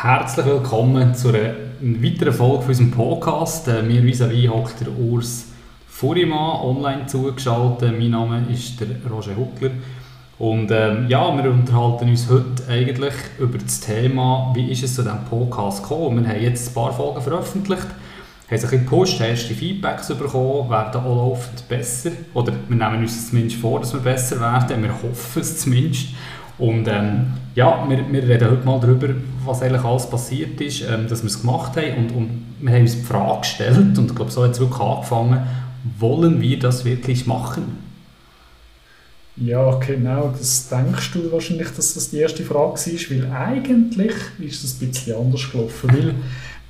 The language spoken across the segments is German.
Herzlich willkommen zu einer weiteren Folge von unserem Podcast. Äh, mir vis-à-vis hockt der Urs Furimann online zugeschaltet. Mein Name ist der Roger Huckler. Und ähm, ja, wir unterhalten uns heute eigentlich über das Thema, wie ist es zu diesem Podcast gekommen. Wir haben jetzt ein paar Folgen veröffentlicht, haben sich gepusht, haben erste Feedbacks bekommen, werden auch laufend besser. Oder wir nehmen uns zumindest vor, dass wir besser werden. Wir hoffen es zumindest. Und ähm, ja, wir, wir reden heute mal darüber, was eigentlich alles passiert ist, ähm, dass wir es gemacht haben. Und, und wir haben uns die Frage gestellt und ich glaube, so hat es wirklich angefangen, wollen wir das wirklich machen? Ja, genau, das denkst du wahrscheinlich, dass das die erste Frage war, weil eigentlich ist es ein bisschen anders gelaufen, weil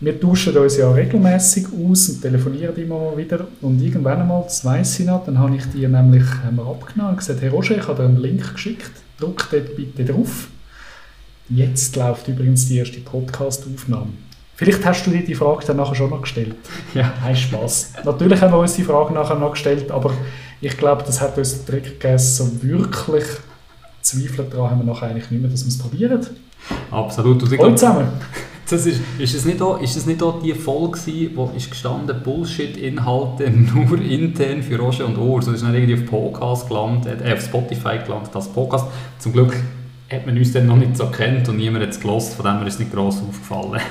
wir tauschen uns ja regelmäßig aus und telefonieren immer mal wieder. Und irgendwann einmal, das weiss ich noch, dann habe ich dir nämlich abgenommen und gesagt, Herr Roger, ich habe dir einen Link geschickt, drück dort bitte drauf. Jetzt läuft übrigens die erste Podcast-Aufnahme. Vielleicht hast du dir die Frage dann nachher schon noch gestellt. Ja. Ein Spaß. Natürlich haben wir uns die Frage nachher noch gestellt, aber ich glaube, das hat uns den Trick gegeben, so wirklich Zweifel daran haben wir nachher eigentlich nicht mehr, dass wir es probieren. Absolut. Und ich Hallo zusammen. Das ist, ist, es nicht auch, ist es nicht auch die Folge gewesen, wo ist gestanden, Bullshit-Inhalte nur intern für Roger und Urs. Das ist nicht irgendwie auf Podcast gelandet, äh, auf Spotify gelandet, das Podcast. Zum Glück hat man uns dann noch nicht so kennt und niemand hat es gelost, von dem ist es nicht gross aufgefallen.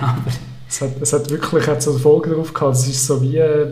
Es hat, es hat wirklich hat so eine Folge drauf gehabt. Es ist so wie, äh,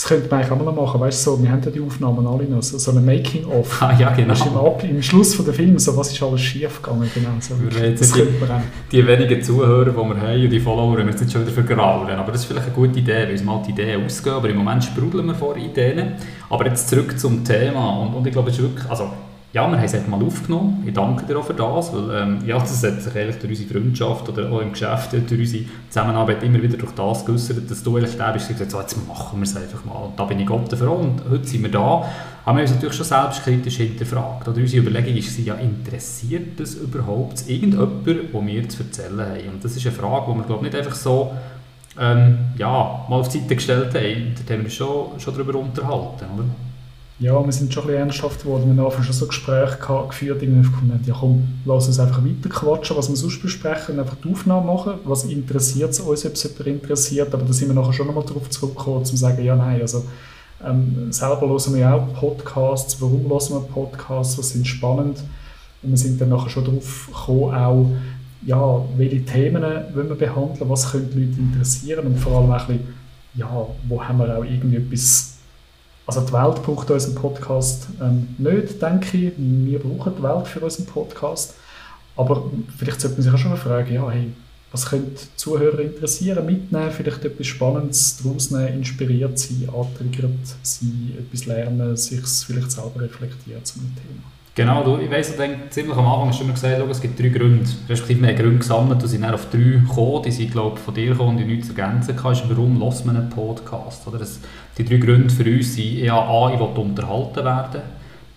das könnte man eigentlich auch mal noch machen. Weißt du, so, wir haben ja die Aufnahmen alle noch, so, so ein Making-of. ah, ja, genau. Im, Ab, Im Schluss von der Film, so, was ist alles schief gegangen, genau. So, das die- könnte man auch. die wenigen Zuhörer, die wir haben und die Follower, wir jetzt nicht schon wieder vergraulen. Aber das ist vielleicht eine gute Idee, weil uns mal die Ideen ausgehen. Aber im Moment sprudeln wir vor Ideen. Aber jetzt zurück zum Thema. Und, und ich glaube, es ist wirklich, also, ja, wir haben es einfach mal aufgenommen. Ich danke dir auch für das, weil ähm, ja, das hat sich eigentlich durch unsere Freundschaft oder auch im Geschäft, durch unsere Zusammenarbeit immer wieder durch das geäussert, dass du eigentlich der bist, der gesagt so, jetzt machen wir es einfach mal. Und da bin ich Gott dafür und heute sind wir da. Aber wir haben uns natürlich schon selbstkritisch hinterfragt. Oder unsere Überlegung ist, ja, interessiert das überhaupt irgendjemand, der mir zu erzählen haben? Und das ist eine Frage, die wir, glaube ich, nicht einfach so ähm, ja, mal auf die Seite gestellt haben. Da haben wir uns schon, schon darüber unterhalten, oder? Ja, wir sind schon ein bisschen ernsthaft geworden. Wir haben am schon so Gespräche geführt, irgendwie gefunden, ja komm, lass uns einfach weiter quatschen, was wir sonst besprechen und einfach die Aufnahme machen. Was interessiert es uns, ob es jemand interessiert, aber da sind wir nachher schon nochmal darauf zurückgekommen, um zu sagen, ja, nein, also ähm, selber hören wir auch Podcasts, warum hören wir Podcasts, was sind spannend. Und wir sind dann nachher schon darauf gekommen, auch, ja, welche Themen wollen wir behandeln, was können die Leute interessieren? Und vor allem auch ein bisschen, ja, wo haben wir auch irgendwie etwas also die Welt braucht unseren Podcast ähm, nicht, denke ich. Wir brauchen die Welt für unseren Podcast. Aber vielleicht sollte man sich auch schon mal fragen, ja, hey, was könnte Zuhörer interessieren, mitnehmen, vielleicht etwas Spannendes daraus nehmen, inspiriert sein, antriggert sein, etwas lernen, sich vielleicht selber reflektieren zu einem Thema. Genau, du, ich weiss, ich denke, ziemlich am Anfang hast du immer gesagt, schau, es gibt drei Gründe. Respektive, wir haben Gründe gesammelt und sind dann auf drei gekommen. Die sind, glaube ich, von dir gekommen und die nichts ergänzen. Ist, warum hört man einen Podcast? Oder das, die drei Gründe für uns sind, ja, A, ich will unterhalten werden,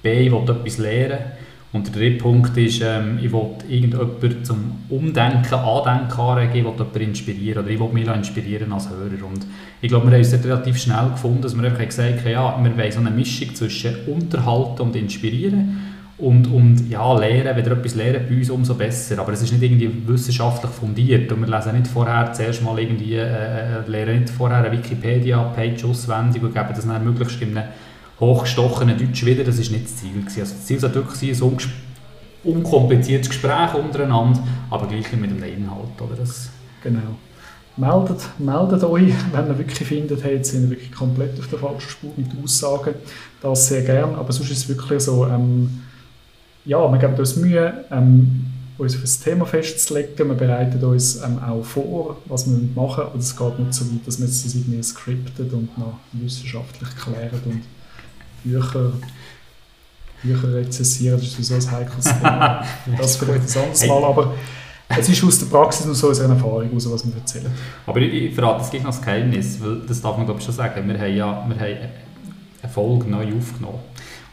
B, ich will etwas lernen und der dritte Punkt ist, ähm, ich will irgendjemanden zum Umdenken, Andenken anregen, ich will jemanden inspirieren oder ich will mich inspirieren als Hörer. Und ich glaube, wir haben uns relativ schnell gefunden, dass wir einfach gesagt haben, ja, wir wollen so eine Mischung zwischen unterhalten und inspirieren. Und, und ja, lehren, wenn ihr etwas lernt bei uns, umso besser. Aber es ist nicht irgendwie wissenschaftlich fundiert. Und wir lesen nicht vorher zuerst mal irgendwie, äh, äh, lernen nicht vorher eine Wikipedia-Page auswendig und geben das dann möglichst in einem hochgestochenen Deutsch wieder. Das ist nicht das Ziel. Gewesen. Also das Ziel sollte wirklich sein, ein unkompliziertes Gespräch untereinander, aber gleich mit einem Inhalt. Oder? Das, Genau. Meldet, meldet euch, wenn ihr wirklich findet, hey, jetzt sind wir wirklich komplett auf der falschen Spur mit Aussagen. Das sehr gern. Aber sonst ist es wirklich so, ähm, ja, wir geben uns Mühe, ähm, uns auf das Thema festzulegen. Wir bereiten uns ähm, auch vor, was wir machen. Aber es geht nicht so weit, dass wir jetzt das irgendwie scriptet und noch wissenschaftlich klären und Bücher, Bücher rezessieren. Das ist sowieso ein heikles Thema. Das vielleicht ein anderes Mal. Aber es ist aus der Praxis und so aus einer Erfahrung heraus, was wir erzählen. Aber ich, ich verrate es gleich noch das Geheimnis, weil das darf man glaube ich schon sagen. Wir haben ja wir haben eine Folge neu aufgenommen.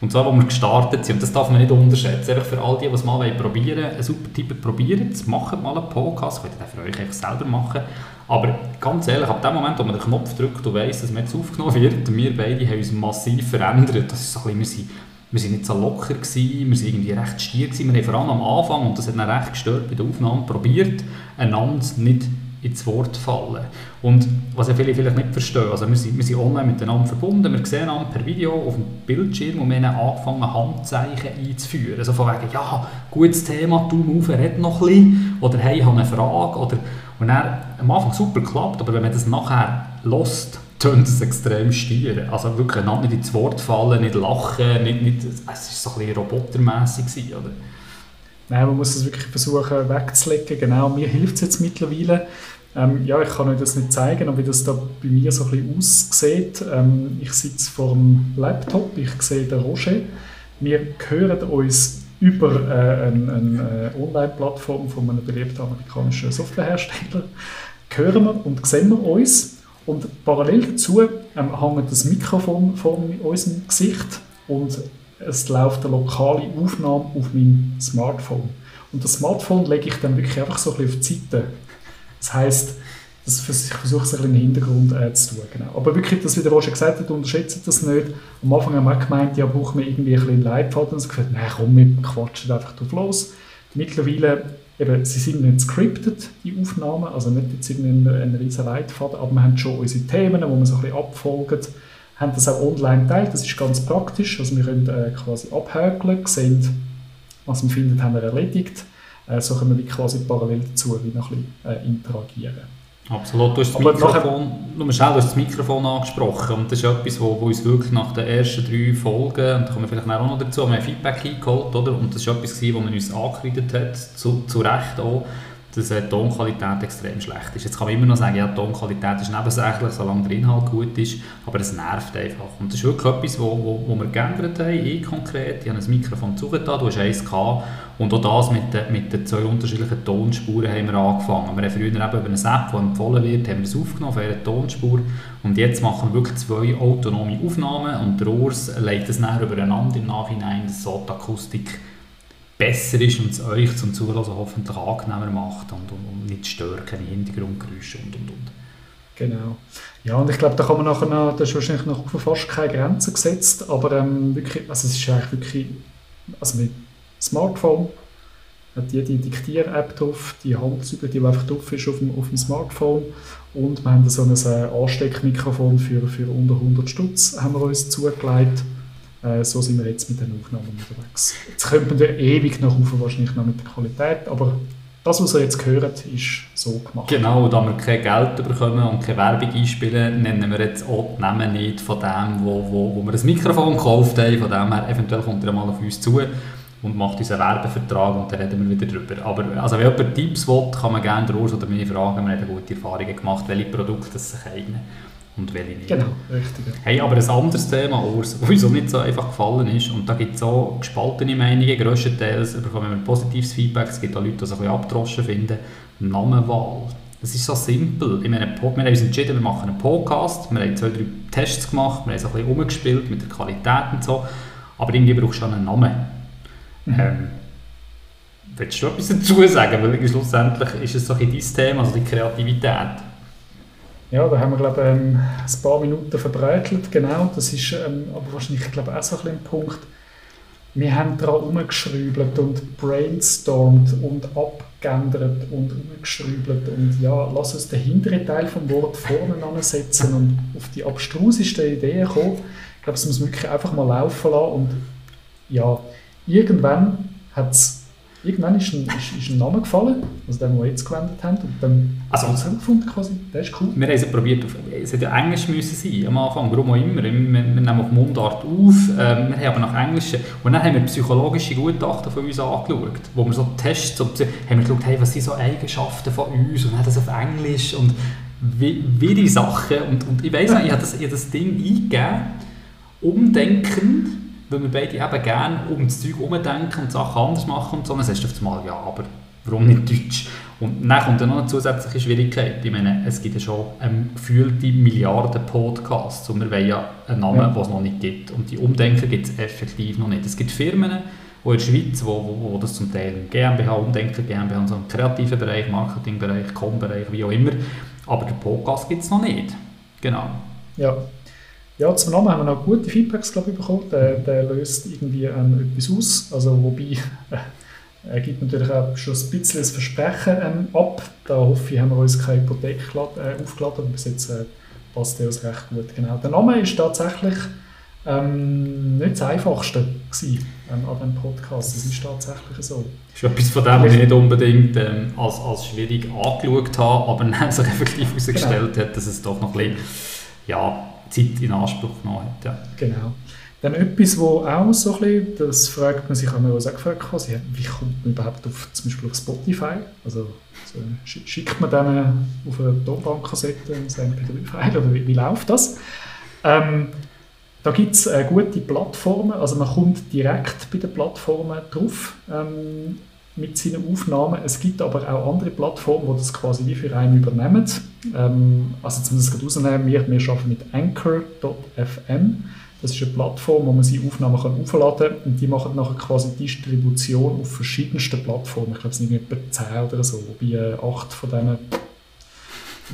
Und zwar, wo wir gestartet sind, und das darf man nicht unterschätzen. Einfach für all die, die es mal probieren wollen, ein super Tipp probieren macht mal einen Podcast, könnt ihr den für euch einfach selber machen. Aber ganz ehrlich, ab dem Moment, wo man den Knopf drückt und weiss, dass man jetzt aufgenommen wird, wir beide haben uns massiv verändert. Das ist so ein bisschen, wir sind nicht so locker gewesen, wir sind irgendwie recht stier gewesen. Wir haben vor allem am Anfang, und das hat dann recht gestört bei der Aufnahme, probiert, einander nicht ins Wort fallen. Und was ja viele vielleicht nicht verstehen, also wir sind, wir sind online miteinander verbunden, wir sehen einander per Video auf dem Bildschirm und wir haben angefangen, Handzeichen einzuführen. Also von wegen, ja, gutes Thema, du auf, red noch ein bisschen, oder hey, ich habe eine Frage, oder, und dann, am Anfang super geklappt, aber wenn man das nachher lost, tönt es extrem stier. Also wirklich nicht ins Wort fallen, nicht lachen, nicht, nicht, es war so ein bisschen robotermässig, oder? Nein, man muss es wirklich versuchen wegzulegen. Genau, mir hilft es jetzt mittlerweile. Ähm, ja, ich kann euch das nicht zeigen, wie das da bei mir so ein bisschen aussieht. Ähm, ich sitze vor dem Laptop, ich sehe den Roger. Wir hören uns über äh, eine, eine äh, Online-Plattform von einem beliebten amerikanischen Softwarehersteller. Hören wir und sehen wir uns. Und parallel dazu ähm, hängt das Mikrofon vor unserem Gesicht und es läuft eine lokale Aufnahme auf meinem Smartphone. Und das Smartphone lege ich dann wirklich einfach so ein bisschen auf die Seite. Das heisst, das, ich versuche es ein bisschen im Hintergrund äh, zu tun. Genau. Aber wirklich, das, wie der Roger gesagt hat, unterschätzt das nicht. Am Anfang haben wir gemeint, ja, brauchen wir irgendwie ein bisschen Leitfaden. Und gesagt, nein, komm, wir quatschen einfach drauf los. Mittlerweile, eben, sie sind nicht scripted, die Aufnahmen, also nicht jetzt ein, ein riesen Leitfaden, aber wir haben schon unsere Themen, wo wir so ein bisschen abfolgen haben das auch online geteilt. Das ist ganz praktisch. Also wir können äh, quasi abhökeln, sehen, was wir finden, haben wir erledigt. Äh, so können wir quasi parallel dazu wie noch ein bisschen äh, interagieren. Absolut. Du hast, das Mikrofon, du, schnell, du hast das Mikrofon angesprochen und das ist etwas, wo, wo uns wirklich nach den ersten drei Folgen, und da kommen wir vielleicht auch noch dazu, haben wir Feedback eingeholt, oder? und das ist etwas, wo man uns angekreidet hat, zu, zu Recht auch, dass die Tonqualität extrem schlecht ist. Jetzt kann man immer noch sagen, ja, die Tonqualität ist nebensächlich, solange der Inhalt gut ist, aber es nervt einfach. Und das ist wirklich etwas, wo, wo, wo wir geändert haben, ich konkret. Ich habe ein Mikrofon zugetan, du hast eins gehabt und auch das mit den, mit den zwei unterschiedlichen Tonspuren haben wir angefangen. Wir haben früher eben über eine App, die empfohlen wird, haben wir das aufgenommen auf einer Tonspur und jetzt machen wir wirklich zwei autonome Aufnahmen und der Urs legt das nachher übereinander im Nachhinein, so die Akustik besser ist und es euch zum Zuhören hoffentlich angenehmer macht und, und, und nicht stört, keine Hintergrundgeräusche und und und. Genau. Ja, und ich glaube, da kann man nachher noch, da ist wahrscheinlich noch fast keine Grenze gesetzt, aber ähm, wirklich, also es ist eigentlich wirklich, also mit Smartphone hat jede Diktier-App drauf, die Handzüge, die einfach drauf ist auf dem, auf dem Smartphone und wir haben so ein äh, Ansteckmikrofon für, für unter 100 Stutz haben wir uns zugelegt äh, so sind wir jetzt mit den Aufnahmen unterwegs. Jetzt könnte man ewig noch rauf, wahrscheinlich noch mit der Qualität, aber das, was ihr jetzt gehört, ist so gemacht. Genau, da wir kein Geld bekommen und keine Werbung einspielen, nennen wir jetzt auch die Namen nicht von dem, wo, wo, wo wir das Mikrofon gekauft haben. Von dem her, eventuell kommt er mal auf uns zu und macht uns einen Werbevertrag und dann reden wir wieder darüber. Aber also, wenn jemand Tipps will, kann man gerne Urs oder mich fragen. Wir haben gute Erfahrungen gemacht, welche Produkte sich eignen und welche nicht. Genau, richtig. Hey, aber ein anderes Thema, Urs, das uns auch nicht so einfach gefallen ist, und da gibt es auch gespaltene Meinungen, grösstenteils bekommen wir positives Feedback, es gibt auch Leute, die es ein bisschen abgedroschen finden, Namenwahl. Das ist so simpel. Ich meine, wir haben uns entschieden, wir machen einen Podcast, wir haben zwei, drei Tests gemacht, wir haben so ein bisschen umgespielt mit der Qualität und so, aber irgendwie brauchst du schon einen Namen. Mhm. Ähm, willst du etwas dazu sagen? Weil schlussendlich ist es so ein dein Thema, also die Kreativität. Ja, da haben wir, glaube ich, ähm, ein paar Minuten verbreitelt, genau. Das ist ähm, aber wahrscheinlich, ich glaube, auch so ein, ein Punkt. Wir haben daran umgeschraubt und brainstormt und abgeändert und umgeschraubt und ja, lass uns den hinteren Teil vom Wort vorne ansetzen und auf die abstrusesten Ideen kommen. Ich glaube, es muss wirklich einfach mal laufen lassen und ja, irgendwann hat es irgendwann ist ein, ist, ist ein Name gefallen, also der, den wir jetzt gewendet haben. Und dann also, haben wir es gefunden quasi. Der ist cool. Wir haben es probiert, es hätte ja Englisch müssen sein am Anfang, warum auch immer. Wir, wir nehmen auf Mundart auf, äh, wir haben aber nach Englisch... Und dann haben wir psychologische Gutachten von uns angeschaut, wo wir so Tests, so, haben wir geschaut, hey, was sind so Eigenschaften von uns und haben das auf Englisch und wie, wie die Sachen. Und, und ich weiss nicht, ich habe das, hab das Ding eingegeben, umdenken weil wir beide eben gerne um das Zeug herumdenken und Sachen anders machen und so. dann sagst du auf einmal, ja, aber warum nicht Deutsch? Und dann kommt dann noch eine zusätzliche Schwierigkeit. Ich meine, es gibt ja schon ähm, gefühlte Milliarden Podcasts und wir wollen ja einen Namen, ja. den es noch nicht gibt. Und die Umdenken gibt es effektiv noch nicht. Es gibt Firmen, wo in der Schweiz, wo, wo, wo das zum Teil GmbH, Umdenken, GmbH, so im kreativen Bereich, Marketingbereich, Com-Bereich, wie auch immer. Aber den Podcast gibt es noch nicht. Genau. Ja. Ja, zum Namen haben wir noch gute Feedbacks glaube ich, bekommen. Der, der löst irgendwie ähm, etwas aus. Also, wobei, äh, er gibt natürlich auch schon ein bisschen das Versprechen ähm, ab. Da hoffe ich, haben wir uns keine Hypothek äh, aufgeladen, aber bis jetzt äh, passt der uns recht gut. Genau. Der Name ist tatsächlich ähm, nicht das Einfachste gewesen, ähm, an diesem Podcast. Das ist tatsächlich so. Das ist etwas von dem, was ich nicht unbedingt ähm, als, als schwierig angeschaut habe, aber dann sich effektiv herausgestellt genau. hat, dass es doch noch ein bisschen ja, Zeit in Anspruch genommen hat. Ja. Genau. Dann etwas, wo auch so ein bisschen, das fragt man sich, haben wir auch gefragt, wie kommt man überhaupt auf, zum Beispiel auf Spotify? Also so, schickt man dann auf eine Tonbandkassette ein MP3-File oder wie, wie läuft das? Ähm, da gibt es äh, gute Plattformen, also man kommt direkt bei den Plattformen drauf ähm, mit seinen Aufnahmen. Es gibt aber auch andere Plattformen, die das quasi wie für einen übernehmen. Ähm, also zumindest gerade rausnehmen, wir, wir arbeiten mit Anchor.fm. Das ist eine Plattform, wo man seine Aufnahmen kann aufladen kann und die machen nachher quasi Distribution auf verschiedensten Plattformen. Ich glaube, es sind etwa 10 oder so, wobei äh, 8 von denen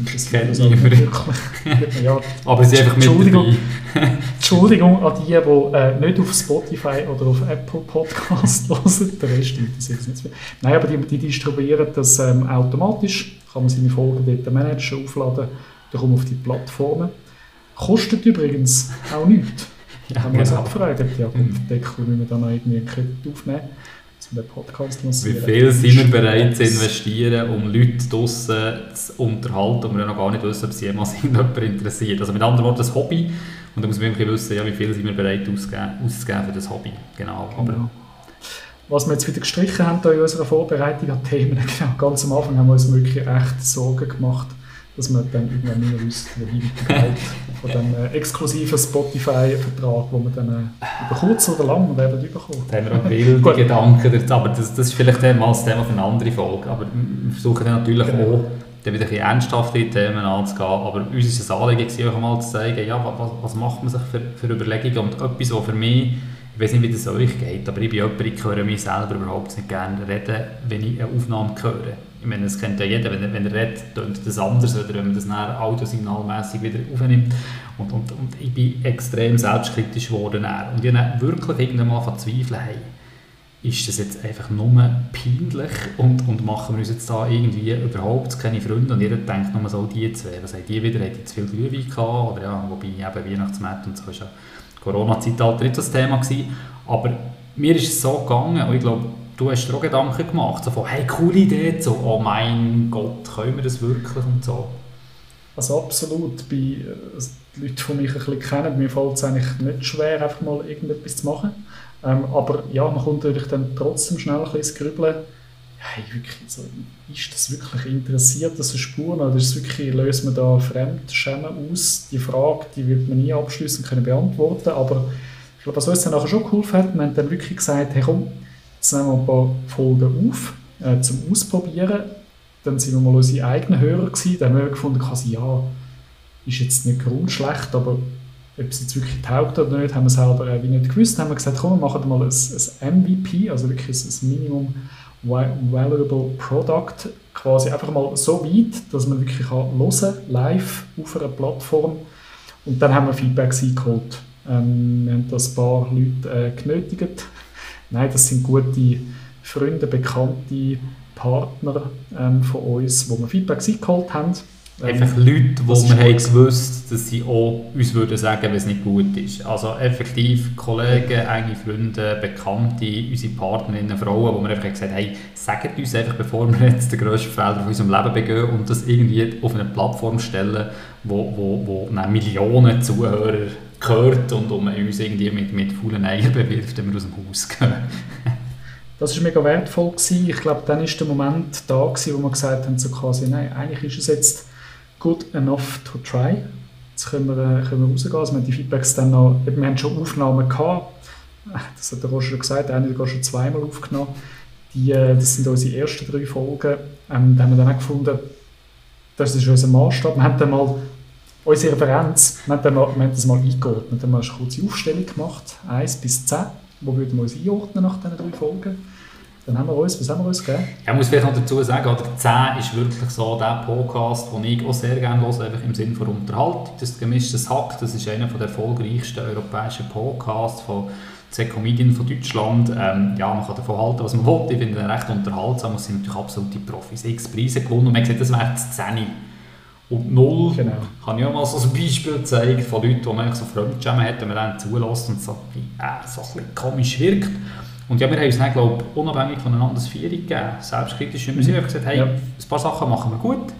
das wirklich. ja, Aber sie einfach mit Entschuldigung, Entschuldigung an die, die äh, nicht auf Spotify oder auf Apple Podcast hören, der Rest interessiert es nicht mehr. Nein, aber die, die distribuieren das ähm, automatisch, kann man seine Folgen dort managen, aufladen, dann kommt auf die Plattformen. Kostet übrigens auch nichts. Ja, haben wir uns genau. abgefragt, ja, kommt Deckel, müssen wir dann noch irgendwie einen Kredit aufnehmen zum Podcast lancieren. Wie viel sind wir bereit zu investieren, um Leute draußen zu unterhalten, und wir noch gar nicht wissen, ob sie jemals jemand interessiert. Also mit anderen Worten, das Hobby. Und da muss man wirklich wissen, ja, wie viel sind wir bereit auszugeben, auszugeben für das Hobby. Genau. Aber genau. Was wir jetzt wieder gestrichen haben in unserer Vorbereitung an Themen, genau, ganz am Anfang haben wir uns wirklich echt Sorgen gemacht, dass man dann irgendwann nicht mehr wüsste, wohin mit dem Geld von dem äh, exklusiven Spotify-Vertrag, den wir dann äh, über kurz oder lang werden bekommen. Da haben wir auch wilde Gedanken dazu, aber das, das ist vielleicht mal das Thema für eine andere Folge. Aber wir versuchen dann natürlich genau. auch, dann wieder ein bisschen ernsthafte Themen anzugehen. Aber uns ist es Anliegen, euch mal zu zeigen, ja, was, was macht man sich für, für Überlegungen und etwas, was für mich ich weiß nicht, wie das euch geht, aber ich bin jemand, ich höre mich selber überhaupt nicht gerne reden, wenn ich eine Aufnahme höre ich meine, das kennt ja jeder, wenn er, wenn er redet, tönt das anders, oder wenn man das dann audiosignalmässig wieder aufnimmt. Und, und, und ich bin extrem selbstkritisch geworden. Und ich habe wirklich irgendwann mal verzweifelt, hey, ist das jetzt einfach nur peinlich und, und machen wir uns jetzt da irgendwie überhaupt keine Freunde? Und jeder denkt nur so, die zwei, was haben die wieder, hat jetzt viel Glühwein gehabt? Oder ja, wobei eben Weihnachtsmärkte und so ist ja Corona-Zeitalter nicht das Thema gewesen, aber mir ist es so gegangen und ich glaube, du hast dir auch Gedanken gemacht, so von, hey, coole Idee, so, oh mein Gott, können wir das wirklich und so? Also absolut, bei äh, Leuten, die mich ein bisschen kennen, mir fällt es eigentlich nicht schwer, einfach mal irgendetwas zu machen. Ähm, aber ja, man kommt natürlich dann trotzdem schnell ein bisschen ins Grübeln. Hey, wirklich, so, ist das wirklich interessiert, das Spuren, oder ist wirklich, löst man da Fremdschämen aus? Die Frage, die wird man nie abschließend können beantworten, aber ich glaube, was uns dann nachher schon geholfen hat, wir haben dann wirklich gesagt, hey komm, nehmen wir ein paar Folgen auf äh, zum Ausprobieren. Dann sind wir mal unsere eigenen Hörer gewesen. Dann haben wir gefunden, quasi, ja, ist jetzt nicht grundschlecht, aber ob es jetzt wirklich taugt oder nicht, haben wir selber äh, wie nicht gewusst. Dann haben wir gesagt, komm, wir machen mal ein, ein MVP, also wirklich ein Minimum Valuable Product, quasi einfach mal so weit, dass man wirklich kann hören live auf einer Plattform. Und dann haben wir Feedbacks eingeholt. Ähm, wir haben das ein paar Leute äh, genötigt, Nein, das sind gute Freunde, bekannte Partner ähm, von uns, wo wir Feedback eingeholt haben. Ähm, Einfach Leute, wo man haben gewusst, dass sie auch uns würden sagen, wenn es nicht gut ist. Also effektiv Kollegen, enge Freunde, Bekannte, unsere Partnerinnen, Frauen, wo wir einfach gesagt haben, hey, sagt uns einfach, bevor wir jetzt den grössten Fehler von unserem Leben begehen und das irgendwie auf eine Plattform stellen, wo, wo, wo Millionen Zuhörer gehört und um uns irgendwie mit, mit faulen Eiern bewirft, wenn wir aus dem Haus gehen. das war mega wertvoll. Gewesen. Ich glaube, dann war der Moment da, gewesen, wo wir gesagt haben, so quasi, nein, eigentlich ist es jetzt good enough to try. Jetzt können wir, äh, können wir rausgehen. Also wir haben die Feedbacks dann noch, wir haben schon Aufnahmen gehabt, das hat der Roger schon gesagt, der hat schon zweimal aufgenommen. Die, äh, das sind unsere ersten drei Folgen. Ähm, da haben wir dann auch gefunden, das ist unser Maßstab. Wir haben dann mal unsere Referenz, wir haben, mal, wir haben das mal eingeordnet, wir haben eine kurze Aufstellung gemacht, 1 bis 10, wo würden wir uns einordnen nach diesen drei Folgen. Dann haben wir uns, was haben wir uns gegeben? Ich muss vielleicht noch dazu sagen, oder 10 ist wirklich so der Podcast, den ich auch sehr gerne höre, einfach im Sinne von Unterhaltung. Das gemischte Hack, das ist einer der erfolgreichsten europäischen Podcasts von zwei Comedian von Deutschland. Ähm, ja, man kann davon halten, was man will. Ich finde ihn recht unterhaltsam. Es sind natürlich absolute Profis. X Preise gewonnen und man sieht, das wäre die 10. Und 0 genau. habe ich auch mal so ein Beispiel gezeigt von Leuten, die man so Fremdschämen hat, wenn man dann zulässt und so, äh, so ein bisschen komisch wirkt. Und ja, wir haben uns dann, glaube ich, unabhängig voneinander das Vier gegeben. Selbstkritisch haben wir mhm. gesagt, hey, ja. ein paar Sachen machen wir gut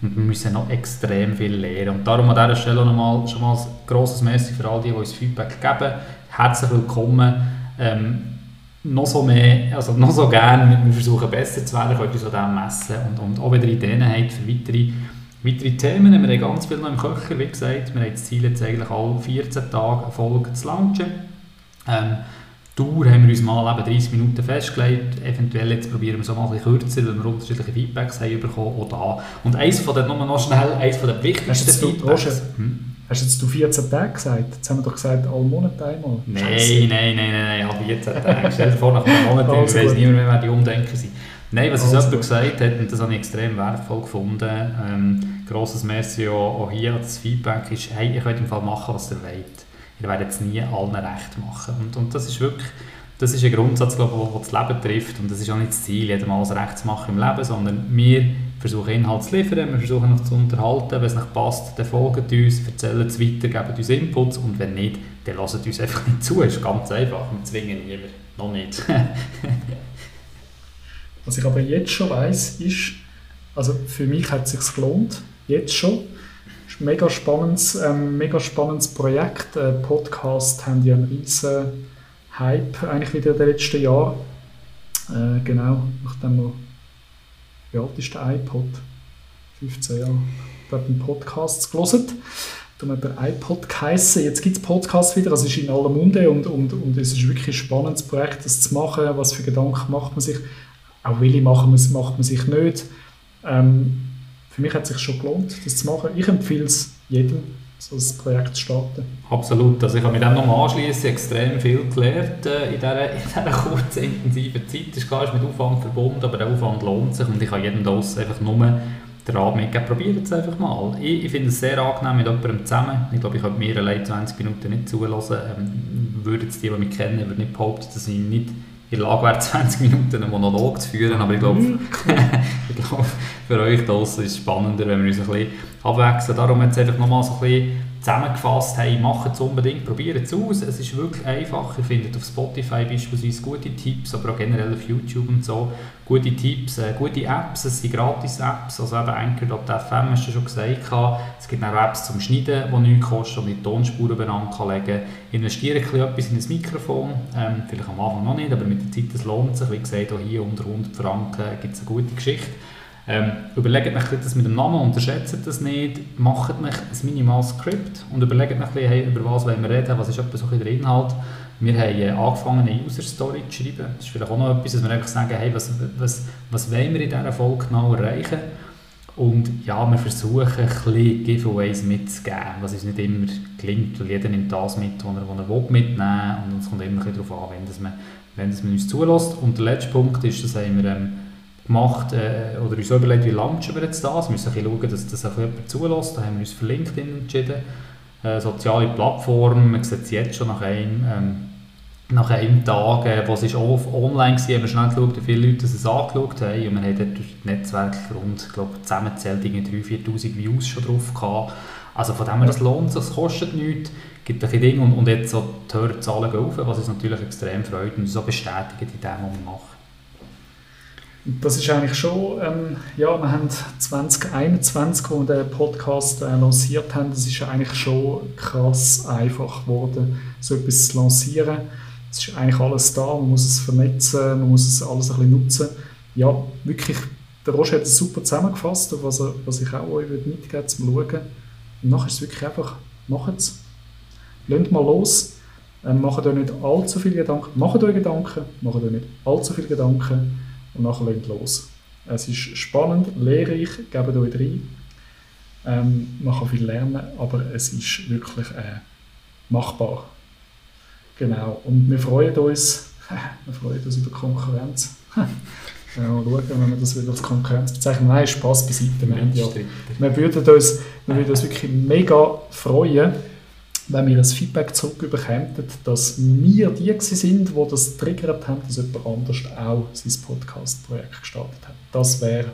und wir müssen noch extrem viel lernen. Und darum an dieser Stelle noch mal, schon mal ein grosses Messi für all die, die uns Feedback geben. Herzlich willkommen. Ähm, noch so mehr, also noch so gerne, wir versuchen besser zu werden, könnt ihr so dem messen und, und auch wieder Ideen habt für weitere, weitere Themen. Wir haben ganz viel noch im Köcher, wie gesagt. Wir haben das Ziel jetzt eigentlich alle 14 Tage eine Folge zu launchen. Ähm, Dauer haben wir uns mal eben 30 Minuten festgelegt. Eventuell jetzt probieren wir es auch mal ein bisschen kürzer, weil wir unterschiedliche Feedbacks haben bekommen, auch da. Und eins von den, nur noch schnell, eins von den wichtigsten hast Feedbacks... Hm? Hast du jetzt du 14 Tage gesagt? Jetzt haben wir doch gesagt, alle Monate einmal. Nein, nein, nein, nein, nein, alle 14 Tage. Stell dir vor, nach einem Monat, ich weiß niemand mehr, wer die Umdenken sind. Nein, was uns jemand gesagt hat, und das habe ich extrem wertvoll gefunden, ähm, grosses Merci auch, hier, das Feedback ist, hey, ich will im Fall machen, was ihr wollt. Ihr werdet es nie allen recht machen. Und, und das ist wirklich, das ist ein Grundsatz, glaube ich, der das Leben trifft. Und das ist auch nicht das Ziel, jedem alles recht zu machen im Leben, sondern wir versuchen Inhalt zu liefern, wir versuchen noch zu unterhalten, wenn es nicht passt, dann folgt uns, erzählen es weiter, geben uns Inputs. Und wenn nicht, dann lassen uns einfach nicht zu, das ist ganz einfach, wir zwingen niemanden, noch nicht. Was ich aber jetzt schon weiss, ist, also für mich hat es sich gelohnt, jetzt schon, ein mega spannendes, ähm, mega spannendes Projekt. Äh, Podcast haben ja einen riesen Hype eigentlich wieder in den letzten Jahren. Äh, genau, nachdem wir, wie alt ist der iPod? 15 Jahre. Da hat einen Podcast gelesen. Da hat der iPod geheissen. Jetzt gibt es Podcasts wieder, es ist in aller Munde und, und, und es ist wirklich ein spannendes Projekt, das zu machen. Was für Gedanken macht man sich? Auch Willi machen macht man sich nicht. Ähm, für mich hat es sich schon gelohnt, das zu machen. Ich empfehle es jedem, so ein Projekt zu starten. Absolut. Also ich habe mit dem nochmal anschließen extrem viel gelernt äh, in, dieser, in dieser kurzen, intensiven Zeit. Das ist klar, ist mit Aufwand verbunden, aber der Aufwand lohnt sich und ich kann jedem das einfach nur den Rat mitgeben, probiert es einfach mal. Ich, ich finde es sehr angenehm mit jemandem zusammen. Ich glaube, ich könnte mir allein 20 Minuten nicht zulassen. Ähm, würden die, die mich kennen, würde nicht behaupten, dass ich nicht in der Lage wäre, 20 Minuten einen Monolog zu führen, aber ich glaube, mhm. ich glaube für euch draussen ist es spannender, wenn wir uns ein bisschen abwechseln. Darum jetzt einfach nochmal so ein bisschen zusammengefasst, hey, macht es unbedingt, probiert es aus. Es ist wirklich einfach. Ihr findet auf Spotify beispielsweise gute Tipps, aber auch generell auf YouTube und so gute Tipps, äh, gute Apps. Es sind Gratis-Apps, also eben Anchor.fm hast du schon gesagt. Es gibt auch Apps zum Schneiden, die nichts kosten und die Tonspuren beieinander legen kann. Investiere etwas in ein Mikrofon, ähm, vielleicht am Anfang noch nicht, aber mit der Zeit das lohnt sich. Wie gesagt, auch hier unter 100 Franken gibt es eine gute Geschichte. Ähm, überlegt euch das mit dem Namen, unterschätzt das nicht, macht euch ein minimales Skript und überlegt euch, hey, über was wollen wir reden, was ist etwa so der Inhalt. Wir haben äh, angefangen, eine User-Story zu schreiben. Das ist vielleicht auch noch etwas, dass wir einfach sagen, hey, was, was, was wollen wir in dieser Folge genau erreichen? Und ja, wir versuchen ein bisschen Giveaways mitzugeben, was uns nicht immer gelingt, weil jeder nimmt das mit, was er, was er will mitnehmen will. Und es kommt immer ein bisschen darauf an, wenn, das man, wenn das man uns zulässt. Und der letzte Punkt ist, das haben wir ähm, gemacht äh, oder uns überlegt, wie launchen wir jetzt das. Wir müssen ein schauen, dass das auch jemand zulässt. Da haben wir uns für LinkedIn entschieden. Äh, soziale Plattform, man sieht es jetzt schon nach einem, ähm, nach einem Tag, äh, wo es ist auch online war, haben wir schnell geschaut, wie viele Leute es angeschaut haben. Und wir haben dort durch das Netzwerk rund, glaube zusammenzählt 3'000, 4'000 Views schon drauf gehabt. Also von dem her, das lohnt sich, es kostet nichts, gibt ein Dinge und, und jetzt so die Hörerzahlen gehen auf, was uns natürlich extrem freut und so bestätigt in dem, was wir machen. Das ist eigentlich schon, ähm, ja, wir haben 2021, wo wir den Podcast äh, lanciert haben, das ist eigentlich schon krass einfach geworden, so etwas zu lancieren. Es ist eigentlich alles da, man muss es vernetzen, man muss es alles ein bisschen nutzen. Ja, wirklich, der Roger hat es super zusammengefasst, was, er, was ich auch euch mitgeben würde, zum Schauen. Und nachher ist es wirklich einfach, macht es. Lasst mal los, ähm, macht euch nicht allzu viele Gedanken, macht euch Gedanken, macht euch nicht allzu viele Gedanken und nachher legt los. Es ist spannend, lehrreich, gebt euch rein. Ähm, man kann viel lernen, aber es ist wirklich äh, machbar. Genau, und wir freuen uns, wir freuen uns über Konkurrenz. Ja, schauen, wenn wir das wieder als Konkurrenz bezeichnen. Nein, Spaß beiseite. Wir, ja, wir, würden uns, wir würden uns wirklich mega freuen, wenn wir ein Feedback zurückbekommen, dass wir die sind, die das triggert haben, dass jemand anders auch sein Podcast-Projekt gestartet hat. Das wäre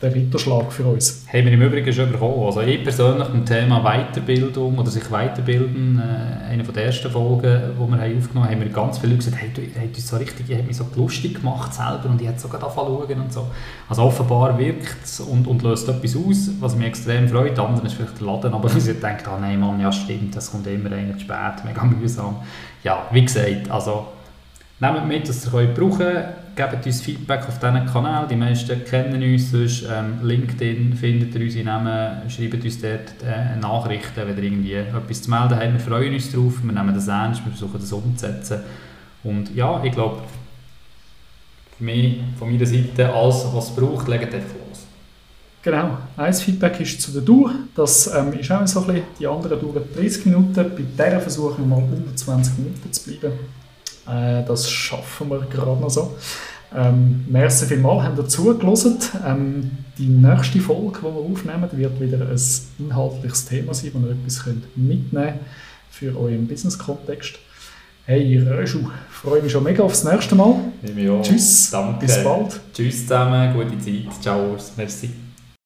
der Ritterschlag für uns. Haben wir im Übrigen schon bekommen. Also ich persönlich beim Thema Weiterbildung oder sich weiterbilden, äh, eine der ersten Folgen, die wir aufgenommen haben, haben wir ganz viele Leute gesagt, hey, du, hey, du so richtig, ich habe mich so lustig gemacht selber und ich hätte sogar anfangen und so. Also offenbar wirkt es und, und löst etwas aus, was mich extrem freut. Der andere ist vielleicht der Laden, aber wir denken, ah nein Mann, ja stimmt, das kommt immer zu spät, mega mühsam. Ja, wie gesagt, also Nehmt mit, dass ihr brauchen könnt. Gebt uns Feedback auf diesen Kanal. Die meisten kennen uns. Sonst, ähm, LinkedIn findet ihr unsere Namen. Schreibt uns dort äh, Nachrichten, wenn ihr irgendwie etwas zu melden habt. Wir freuen uns darauf. Wir nehmen das ernst. Wir versuchen das umzusetzen. Und ja, ich glaube, von meiner Seite, alles, was es braucht, legt einfach los. Genau. Ein Feedback ist zu der Dauer. Das ähm, ist auch so ein bisschen, die anderen dauern 30 Minuten. Bei dieser versuchen wir mal unter 20 Minuten zu bleiben. Äh, das schaffen wir gerade noch so. Ähm, merci vielmals, haben ihr zugelassen. Ähm, die nächste Folge, die wir aufnehmen, wird wieder ein inhaltliches Thema sein, wo ihr etwas könnt mitnehmen könnt für euren Business-Kontext. Hey, Röschu, freue mich schon mega aufs nächste Mal. Tschüss, Danke. bis bald. Tschüss zusammen, gute Zeit. Ciao, merci.